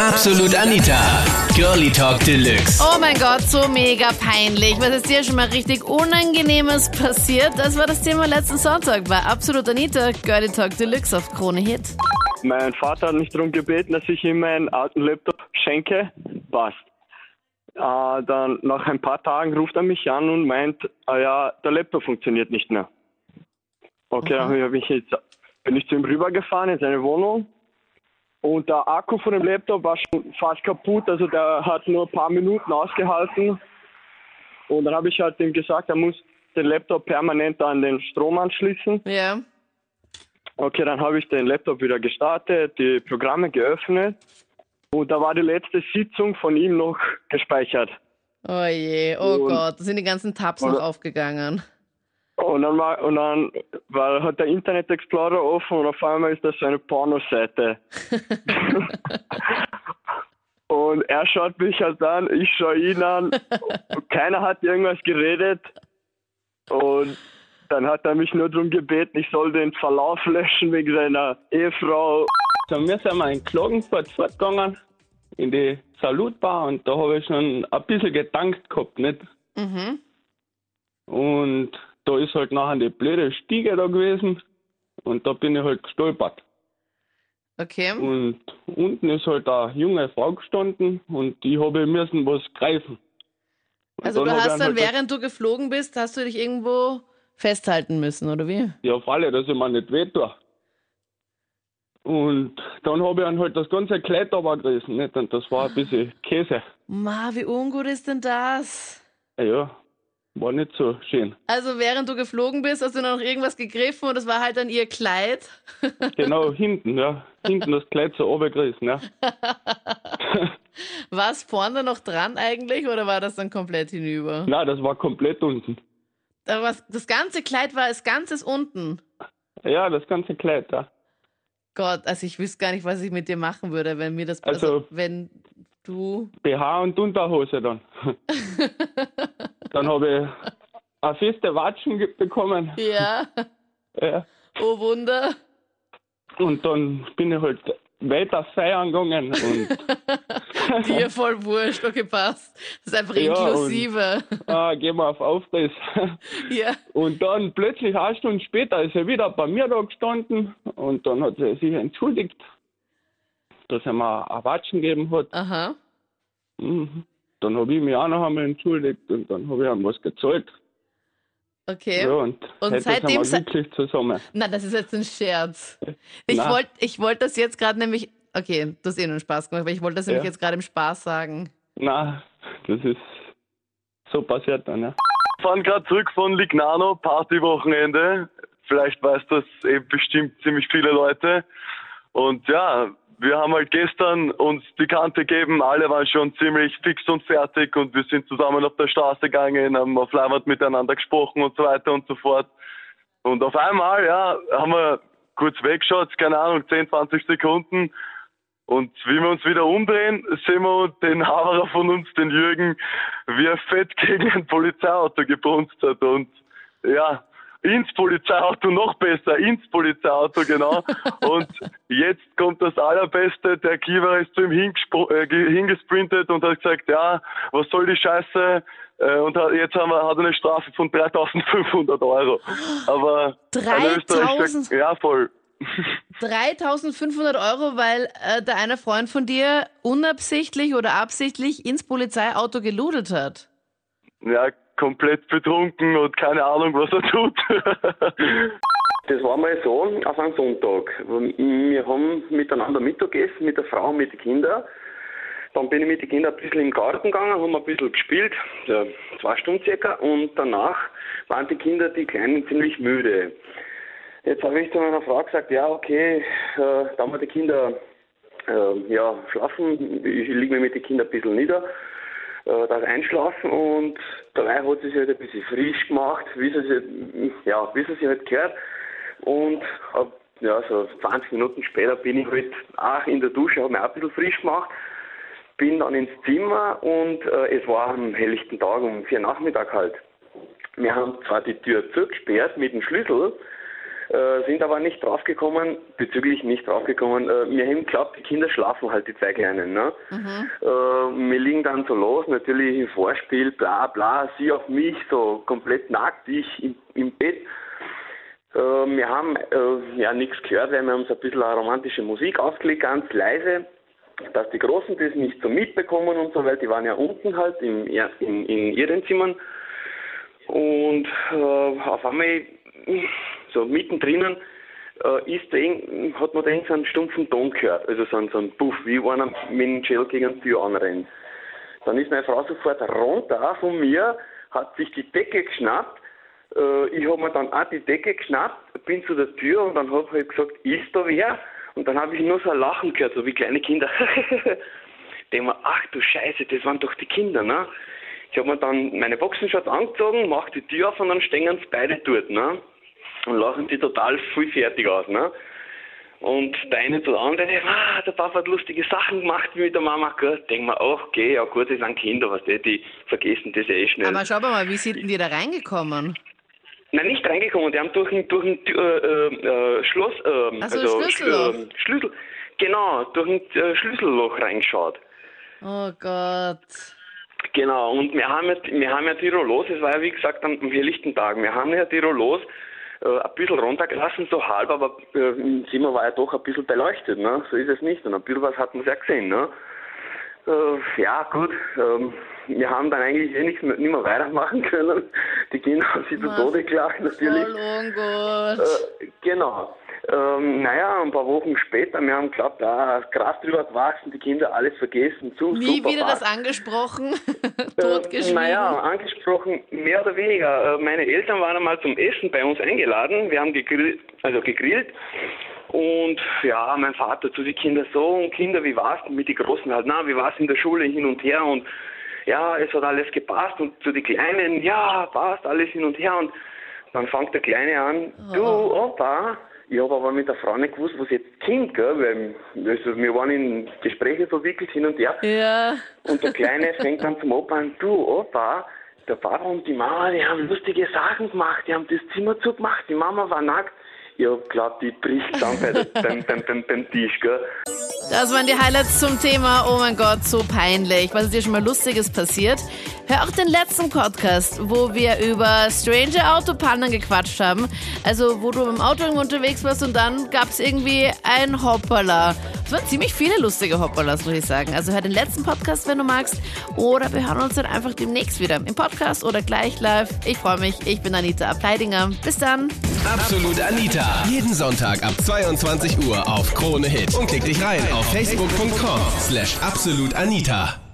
Absolut Anita. Girlie Talk Deluxe. Oh mein Gott, so mega peinlich. Was ist dir schon mal richtig Unangenehmes passiert? Das war das Thema letzten Sonntag bei Absolut Anita, Girlie Talk Deluxe auf Krone Hit. Mein Vater hat mich darum gebeten, dass ich ihm meinen alten Laptop schenke. Passt. Äh, dann nach ein paar Tagen ruft er mich an und meint, ah ja, der Laptop funktioniert nicht mehr. Okay, dann hab ich jetzt, bin ich zu ihm rübergefahren in seine Wohnung und der Akku von dem Laptop war schon fast kaputt, also der hat nur ein paar Minuten ausgehalten. Und dann habe ich halt ihm gesagt, er muss den Laptop permanent an den Strom anschließen. Ja. Okay, dann habe ich den Laptop wieder gestartet, die Programme geöffnet und da war die letzte Sitzung von ihm noch gespeichert. Oh je, oh Und- Gott, da sind die ganzen Tabs noch aufgegangen. Und dann, war, und dann war, hat der Internet Explorer offen und auf einmal ist das so eine Pornoseite. und er schaut mich halt an, ich schaue ihn an. Und keiner hat irgendwas geredet. Und dann hat er mich nur darum gebeten, ich soll den Verlauf löschen wegen seiner Ehefrau. So, wir sind mal in Klagenfurt fortgegangen, in die Salutbar und da habe ich schon ein bisschen gedankt gehabt, nicht? Mhm. Und da ist halt nachher die blöde Stiege da gewesen und da bin ich halt gestolpert. Okay. Und unten ist halt eine junge Frau gestanden und die habe müssen was greifen. Und Also du hast dann, halt während du geflogen bist, hast du dich irgendwo festhalten müssen, oder wie? Ja, auf alle, dass ich mir nicht weh tue. Und dann habe ich dann halt das ganze Kleid runtergerissen, nicht? Und das war ein bisschen Käse. Ma, wie ungut ist denn das? Ja, Ja, war nicht so schön. Also während du geflogen bist, hast du noch irgendwas gegriffen und das war halt dann ihr Kleid. Genau, hinten, ja. Hinten das Kleid so runtergerissen, ja. War es vorne noch dran eigentlich oder war das dann komplett hinüber? Nein, das war komplett unten. Aber das ganze Kleid war als Ganzes unten. Ja, das ganze Kleid, ja. Gott, also ich wüsste gar nicht, was ich mit dir machen würde, wenn mir das Also- also wenn du BH und Unterhose dann. dann habe ich eine feste Watschen bekommen. ja, Ja. oh Wunder. Und dann bin ich halt weiter feiern gegangen und Dir voll wurscht, okay, passt. Das ist einfach Ja, und- inklusive. ah, gehen wir auf Aufriss. Ja. Und dann plötzlich eine Stunde später ist er wieder bei mir da gestanden und dann hat sie sich entschuldigt, dass er mir ein Watschen gegeben hat. Aha. Mhm. Dann habe ich mich auch noch einmal entschuldigt und dann habe ich ihm was gezahlt. Okay. Ja, und, Und seitdem sind wir se- wirklich zusammen. Na, das ist jetzt ein Scherz. Ich wollte ich wollt das jetzt gerade nämlich. Okay, du hast eh nur einen Spaß gemacht, aber ich wollte das nämlich Ja. jetzt gerade im Spaß sagen. Na, das ist so passiert dann, ja. fahren gerade zurück von Lignano, Partywochenende. Vielleicht weiß das eben bestimmt ziemlich viele Leute. Und ja, wir haben halt gestern uns die Kante gegeben. Alle waren schon ziemlich fix und fertig und wir sind zusammen auf der Straße gegangen, haben auf Leinwand miteinander gesprochen und so weiter und so fort. Und auf einmal, ja, haben wir kurz weggeschaut, keine Ahnung, 10, 20 Sekunden. Und wie wir uns wieder umdrehen, sehen wir den Haberer von uns, den Jürgen, wie er fett gegen ein Polizeiauto gebunzt hat. Und ja, ins Polizeiauto noch besser, ins Polizeiauto, genau. Und jetzt kommt das Allerbeste, der Kiewer ist zu ihm äh, ge- hingesprintet und hat gesagt, ja, was soll die Scheiße? Äh, Und hat, jetzt haben wir, hat er eine Strafe von 3500 Euro. Aber ein Österreicher- 3000? Ja, voll. 3500 Euro, weil äh, der eine Freund von dir unabsichtlich oder absichtlich ins Polizeiauto geludelt hat. Ja, komplett betrunken und keine Ahnung, was er tut. Das war mal so auf einem Sonntag. Wir haben miteinander Mittagessen mit der Frau und mit den Kindern. Dann bin ich mit den Kindern ein bisschen im Garten gegangen, haben ein bisschen gespielt, ja, zwei Stunden circa, und danach waren die Kinder, die Kleinen, ziemlich müde. Jetzt habe ich zu meiner Frau gesagt, ja, okay, äh, da haben wir die Kinder äh, ja, schlafen, ich liege mir mit den Kindern ein bisschen nieder, äh, da einschlafen und dabei hat sie sich halt ein bisschen frisch gemacht, wie sie sich, ja, wie sie sich halt gehört. Und hab, ja, so 20 Minuten später bin ich halt auch in der Dusche, habe mich auch ein bisschen frisch gemacht, bin dann ins Zimmer und äh, es war am helllichten Tag um vier Nachmittag halt. Wir haben zwar die Tür zugesperrt mit dem Schlüssel, Äh, sind aber nicht draufgekommen, bezüglich nicht draufgekommen. Äh, wir haben geglaubt, die Kinder schlafen halt, die zwei Kleinen. Ne? Äh, wir liegen dann so los, natürlich im Vorspiel, bla bla, sie auf mich, so komplett nackt, ich im, im Bett. Äh, wir haben äh, ja nichts gehört, weil wir haben so ein bisschen romantische Musik aufgelegt, ganz leise, dass die Großen das nicht so mitbekommen und so, weil die waren ja unten halt in, in, in ihren Zimmern. Und äh, auf einmal so mittendrin äh, ist den, hat man den so einen stumpfen Ton gehört, also so, ein, so ein Puff, wie einer mit dem Gel gegen die Tür anrennt. Dann ist meine Frau sofort runter von mir, hat sich die Decke geschnappt, äh, ich habe mir dann auch die Decke geschnappt, bin zu der Tür und dann habe ich halt gesagt, ist da wer? Und dann habe ich nur so ein Lachen gehört, so wie kleine Kinder. Denke mir, ach du Scheiße, das waren doch die Kinder, ne? Ich habe mir dann meine Boxenshorts angezogen, mache die Tür auf und dann stehen sie beide dort, ne? Und lachen die total viel fertig aus. Ne? Und der eine zu der anderen, ah, der Papa hat lustige Sachen gemacht wie mit der Mama. Gut, denk mir, ach, okay, ja gut, das sind Kinder, was die, die vergessen das eh schnell. Aber schau mal, wie sind denn die da reingekommen? Nein, nicht reingekommen, die haben durch ein, durch ein äh, äh, Schloss, äh, Also also Schlüsselloch. Schl- äh, Schlüssel, genau, durch ein äh, Schlüsselloch reingeschaut. Oh Gott. Genau, und wir haben ja, wir haben ja Tirolos, es war ja wie gesagt am am helllichten Tag, wir haben ja Tirolos äh, ein bisschen runtergelassen, so halb, aber äh, im Zimmer war ja doch ein bisschen beleuchtet, ne? so ist es nicht und ein bisschen was hat man ja gesehen. Ne? Äh, ja gut, ähm, wir haben dann eigentlich eh nichts mehr, nicht mehr weitermachen können, die Kinder haben sich zu? Tode gelacht natürlich. Voll ungut. Äh, genau. Ähm, naja, ein paar Wochen später, wir haben geglaubt, ah, Gras drüber gewachsen, die Kinder alles vergessen, zu Nie super wieder das angesprochen, Äh, totgeschwiegen. Naja, angesprochen, mehr oder weniger. Äh, Meine Eltern waren einmal zum Essen bei uns eingeladen. Wir haben gegrillt, also gegrillt. Und ja, mein Vater zu den Kindern so, und Kinder, wie war's denn mit den Großen halt? Na, wie war's in der Schule hin und her? Und ja, es hat alles gepasst. Und zu den Kleinen, ja, passt alles hin und her. Und dann fängt der Kleine an, du, Opa, ich habe aber mit der Frau nicht gewusst, was jetzt kommt, gell? Weil also, wir waren in Gespräche verwickelt hin und her. Ja. Und der Kleine fängt dann zum Opa an, du Opa, der Papa und die Mama, die haben lustige Sachen gemacht, die haben das Zimmer zugemacht, die Mama war nackt. Ich hab glaubt, die bricht zusammen bei der, beim, beim, beim, beim Tisch, gell. Das waren die Highlights zum Thema, oh mein Gott, so peinlich. Was ist dir schon mal Lustiges passiert? Hör auch den letzten Podcast, wo wir über strange Autopannen gequatscht haben. Also, wo du im Auto unterwegs warst und dann gab's irgendwie ein Hoppala. Es waren ziemlich viele lustige Hoppalas, muss ich sagen. Also, hör den letzten Podcast, wenn du magst. Oder wir hören uns dann einfach demnächst wieder im Podcast oder gleich live. Ich freue mich. Ich bin Anita Ableidinger. Bis dann. Absolut Anita. Jeden Sonntag ab 22 Uhr auf Krone Hit. Und klick dich rein auf facebook.com slash absolutanita.